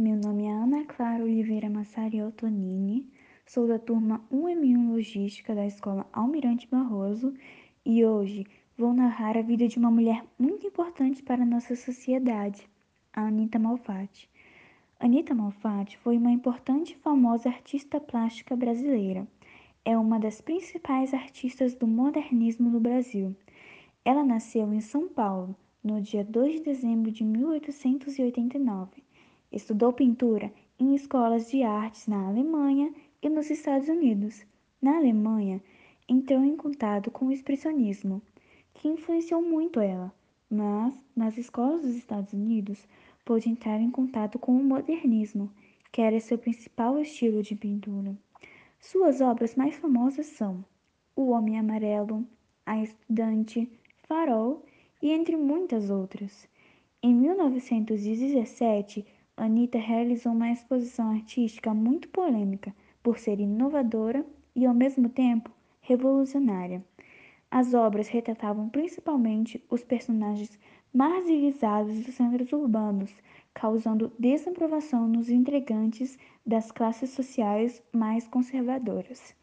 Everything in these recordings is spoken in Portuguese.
Meu nome é Ana Clara Oliveira Massari Tonini, sou da turma 1M1 Logística da Escola Almirante Barroso e hoje vou narrar a vida de uma mulher muito importante para a nossa sociedade, a Anita Malfatti. Anita Malfatti foi uma importante e famosa artista plástica brasileira. É uma das principais artistas do modernismo no Brasil. Ela nasceu em São Paulo, no dia 2 de dezembro de 1889 Estudou pintura em escolas de artes na Alemanha e nos Estados Unidos. Na Alemanha, entrou em contato com o expressionismo, que influenciou muito ela, mas nas escolas dos Estados Unidos pôde entrar em contato com o modernismo, que era seu principal estilo de pintura. Suas obras mais famosas são O Homem Amarelo, A Estudante, Farol e entre muitas outras. Em 1917, Anitta realizou uma exposição artística muito polêmica por ser inovadora e, ao mesmo tempo, revolucionária. As obras retratavam principalmente os personagens marginalizados dos centros urbanos, causando desaprovação nos integrantes das classes sociais mais conservadoras.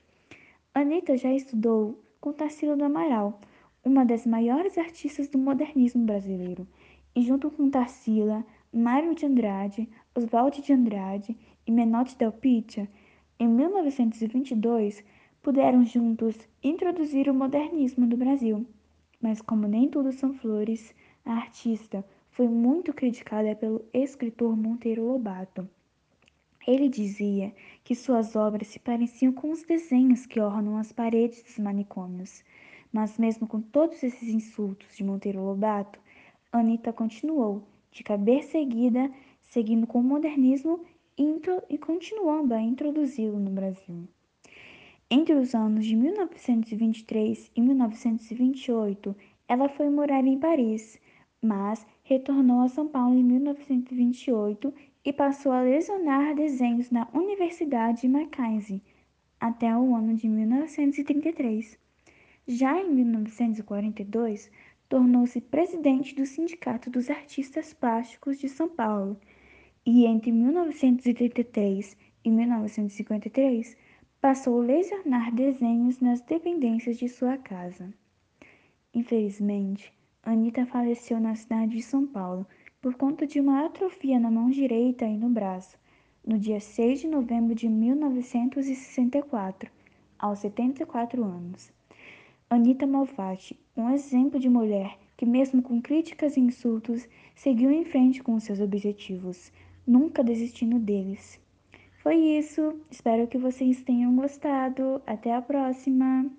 Anitta já estudou com Tarsila do Amaral, uma das maiores artistas do modernismo brasileiro, e junto com Tarsila Mário de Andrade, Oswald de Andrade e Menotti Del Pitta, em 1922, puderam juntos introduzir o modernismo no Brasil. Mas como nem tudo são flores, a artista foi muito criticada pelo escritor Monteiro Lobato. Ele dizia que suas obras se pareciam com os desenhos que ornam as paredes dos manicômios. Mas mesmo com todos esses insultos de Monteiro Lobato, Anitta continuou de cabeça erguida, seguindo com o modernismo e continuando a introduzi-lo no Brasil. Entre os anos de 1923 e 1928, ela foi morar em Paris, mas retornou a São Paulo em 1928 e passou a lecionar desenhos na Universidade de Mackenzie até o ano de 1933. Já em 1942, tornou-se presidente do Sindicato dos Artistas Plásticos de São Paulo e entre 1933 e 1953 passou a lesionar desenhos nas dependências de sua casa. Infelizmente, Anita faleceu na cidade de São Paulo por conta de uma atrofia na mão direita e no braço, no dia 6 de novembro de 1964, aos 74 anos. Anita Malfatti, um exemplo de mulher que, mesmo com críticas e insultos, seguiu em frente com seus objetivos, nunca desistindo deles. Foi isso, espero que vocês tenham gostado. Até a próxima!